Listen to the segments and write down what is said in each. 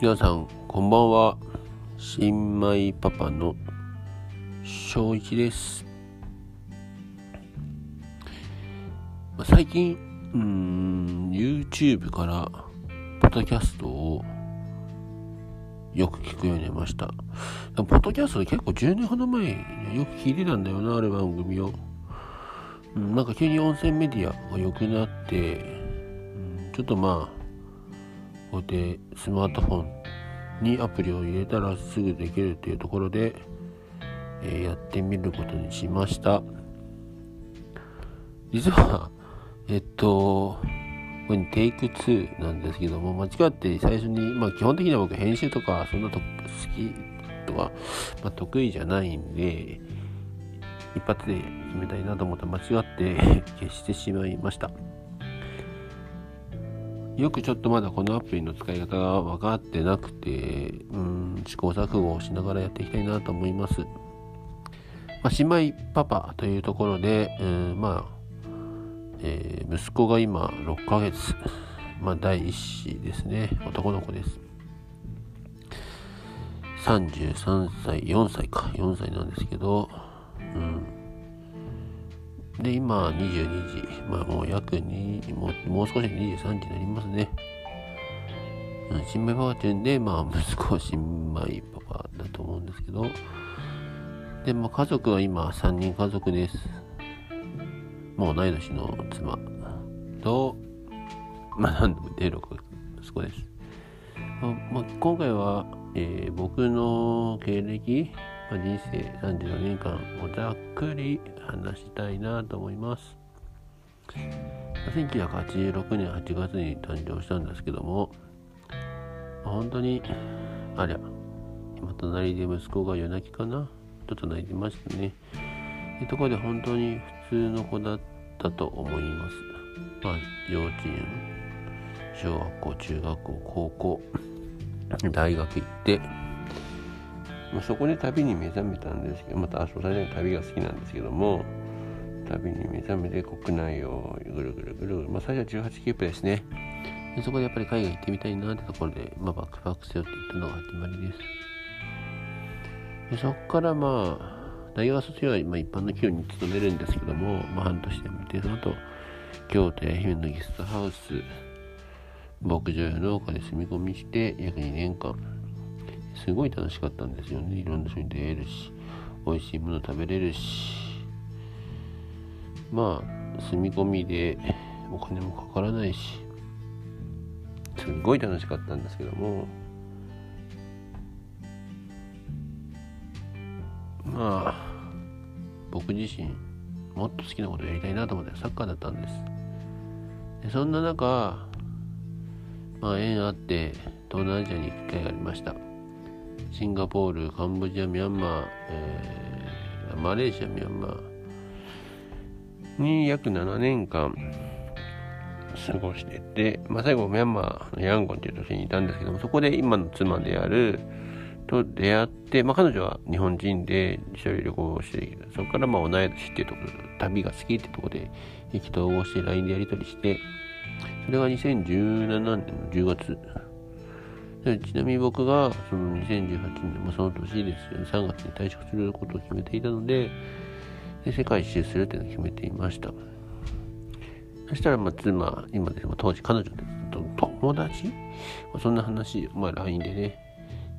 皆さんこんばんは。新米パパの正一です。最近うん YouTube からポッドキャストをよく聞くようになりました。ポッドキャストで結構10年ほど前よく聞いてたんだよなある番組を、なんか急に音声メディアが良くなって、ちょっとまあこうやってスマートフォンにアプリを入れたらすぐできるっていうところで、え、やってみることにしました。実はえっとこれテイク2なんですけども間違って最初にまあ基本的には僕編集とかそんなと好きとか、まあ、得意じゃないんで一発で決めたいなと思ったら間違って消してしまいました。よくちょっとまだこのアプリの使い方が分かってなくて、うん、試行錯誤をしながらやっていきたいなと思います。まあ、姉妹パパというところで、うん、まあ、えー、息子が今6ヶ月、まあ、第一子ですね、男の子です。33歳、4歳か、4歳なんですけど、うん、で、今22時、まあもう約2、もうもう少し23時になりますね。新米パパっていうんで、まあ 息子は新米パパだと思うんですけど、で、まあ家族は今3人家族です。もう同い年の妻と、まあ何度も出る息子です。まあ、まあ、今回は、えー、僕の経歴、まあ、人生34年間をざっくり話したいなと思います。1986年8月に誕生したんですけども、まあ、本当に、ありゃ、今隣で息子が夜泣きかな？ちょっと泣いてましたね。いうところで本当に普通の子だったと思います。まあ、幼稚園、小学校、中学校、高校、大学行って、まあ、そこで旅に目覚めたんですけどまたそれで旅が好きなんですけども旅に目覚めて国内をぐるぐるぐるぐる、まあ、最初は18キープですね。でそこでやっぱり海外行ってみたいなってところで、まあ、バックパック背負っていったのが始まりです。でそこからまあ大学卒業は、まあ、一般の企業に勤めるんですけども、まあ、半年で見てその後京都や愛媛のゲストハウス牧場や農家で住み込みして約2年間すごい楽しかったんですよね。いろんな人に出会えるし美味しいもの食べれるし。まあ住み込みでお金もかからないしすごい楽しかったんですけども。まあ僕自身もっと好きなことやりたいなと思ってサッカーだったんです。でそんな中まあ縁あって東南アジアに行く機会がありました。シンガポール、カンボジア、ミャンマー、えー、マレーシア、ミャンマーに約7年間過ごしてて、まあ、最後ミャンマーのヤンゴンっていう都市にいたんですけどもそこで今の妻であると出会って、まあ、彼女は日本人で一緒に旅行をしてるそこからまあ同い年っていうところ旅が好きってとこで意気投合して LINE でやり取りしてそれが2017年の10月ちなみに僕がその2018年、まあ、その年ですよね、3月に退職することを決めていたので、で世界一周するっていうのを決めていました。そしたら、まあ、妻、今です、まあ、当時彼女です友達、まあ、そんな話、まあ、LINE でね、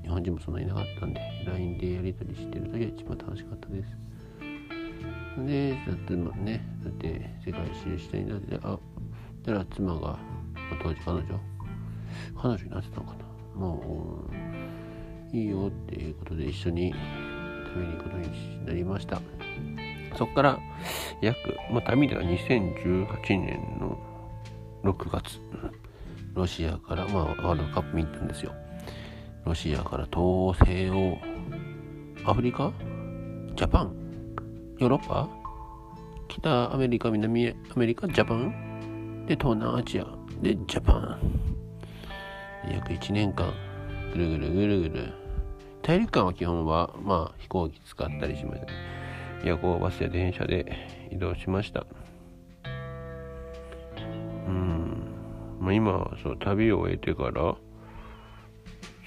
日本人もそんなにいなかったんで、LINE でやり取りしてる時が一番楽しかったです。で、だってまあね、だって世界一周したいなって、あ、たら妻が、まあ、当時彼女、彼女になってたのかな。もういいよっていうことで一緒に旅に行くことになりました。そこから約、まあ、旅では2018年の6月ロシアから、まあ、ワールドカップに行ったんですよ。ロシアから東西欧アフリカ？ジャパン？ヨーロッパ？北アメリカ南アメリカ？ジャパン？で東南アジア？でジャパン。約1年間ぐるぐるぐるぐる。大陸間は基本はまあ飛行機使ったりしました夜行バスや電車で移動しました。うん。まあ今そう旅を終えてから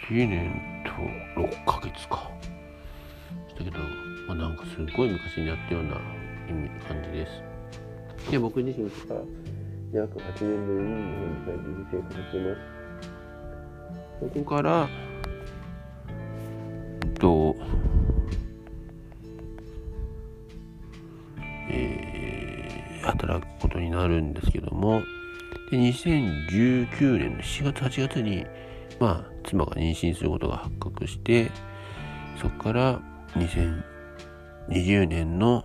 す年と6ヶ月か。したけど、まあ、なんかすごい昔にやったような意味感じです。で僕自身が約8年ぶりに日本に帰って生活してます。そこからとえー、働くことになるんですけども。で2019年の4月8月にまあ妻が妊娠することが発覚してそこから2020年の、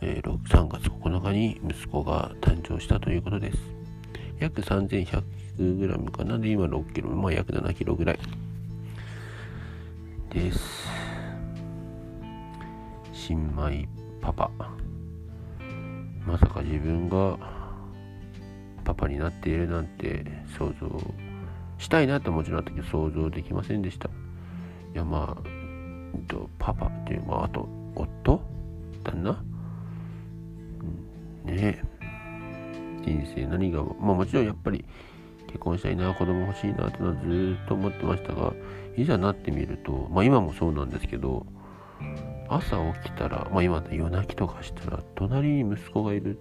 えー、3月9日に息子が誕生したということです。約 3100g かな。で今 6kg まあ約 7kg ぐらい。です。新米パパ。まさか自分がパパになっているなんて想像したいなともちろんあったけど想像できませんでした。いやまあパパっていうまああと夫旦那、うん、ね人生何がまあもちろんやっぱり結婚したいな子供欲しいなってのはずっと思ってましたがいざなってみるとまあ今もそうなんですけど朝起きたらまあ今夜泣きとかしたら隣に息子がいる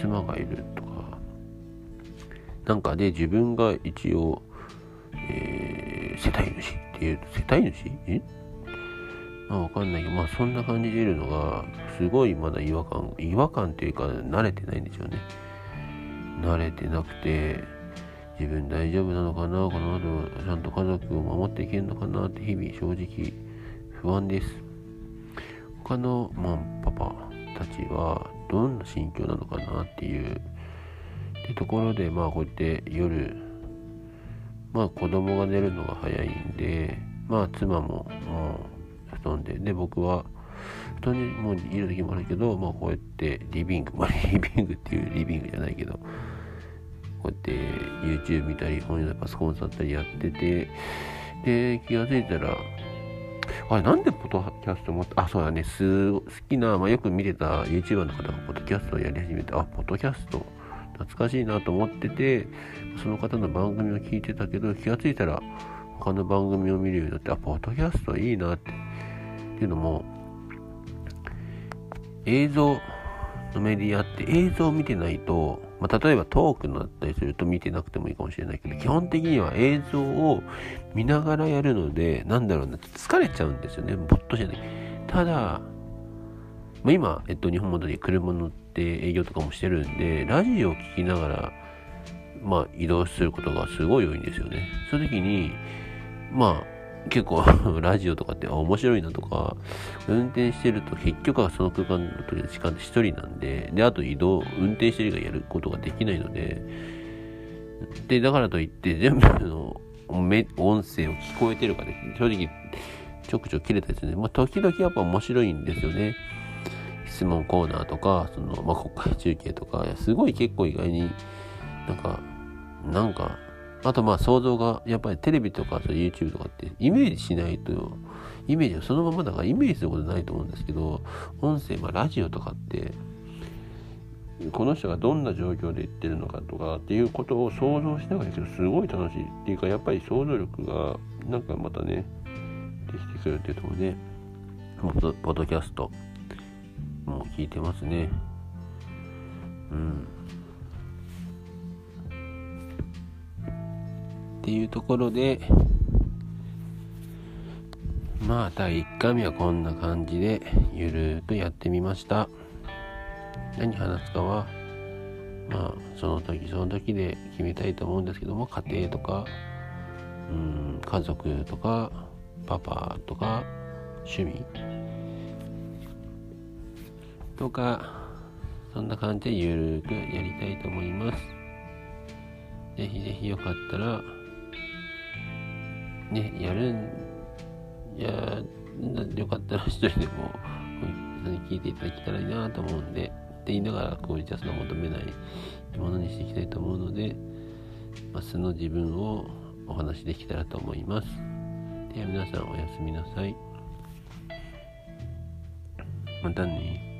妻がいるとかなんかで自分が一応、えー、世帯主っていう世帯主？え？まあわかんないけどまあそんな感じでいるのがすごいまだ違和感違和感っていうか慣れてないんですよね。慣れてなくて自分大丈夫なのかなこの後ちゃんと家族を守っていけるのかなって日々正直不安です。他の、まあ、パパたちはどんな心境なのかなっていうってところでまあこうやって夜まあ子供が寝るのが早いんでまあ妻ももう団でで僕は布団にもういる時もあるけどまあこうやってリビングまあリビングっていうリビングじゃないけどこうやって YouTube 見たり本やパソコン触ったりやっててで気が付いたらあれなんでポッドキャストもあそうだね。す好きな、まあ、よく見てた YouTuber の方がポッドキャストをやり始めてあポッドキャスト。懐かしいなと思っててその方の番組を聞いてたけど気がついたら他の番組を見るようになってあポッドキャストいいなってっていうのも映像のメディアって映像を見てないと、まあ、例えばトークになったりすると見てなくてもいいかもしれないけど基本的には映像を見ながらやるのでなんだろうな疲れちゃうんですよねぼっとじゃないただま、今、えっと、日本戻り車乗って営業とかもしてるんで、ラジオを聴きながら、まあ、移動することがすごい多いんですよね。その時に、まあ、結構 ラジオとかって面白いなとか、運転してると結局はその空間の時の時間で一人なんで、で、あと移動、運転してるがやることができないので、で、だからといって全部の音声を聞こえてるかで、ね正直ちょくちょく切れたりするんで、まあ、時々やっぱ面白いんですよね。質問コーナーとか、その、まあ、国会中継とか、すごい結構意外になんか、なんか、あとまあ想像が、やっぱりテレビとかそ YouTube とかってイメージしないと、イメージはそのままだからイメージすることないと思うんですけど、音声、まあラジオとかって、この人がどんな状況で言ってるのかとかっていうことを想像しながらけどすごい楽しいっていうかやっぱり想像力がなんかまたねできてくるっていうところでポッドキャストもう聞いてますね。うん。っていうところでまあ第1回目はこんな感じでゆるーくやってみました何話すかはまあその時その時で決めたいと思うんですけども家庭とかうん家族とかパパとか趣味とか、そんな感じでゆるーくやりたいと思います。ぜひぜひよかったら、ね、やるん、や、よかったら一人でも、に聞いていただけたらいいなと思うんで、って言いながら、効率はその求めないものにしていきたいと思うので、まあ、素の自分をお話しできたらと思います。では皆さんおやすみなさい。またね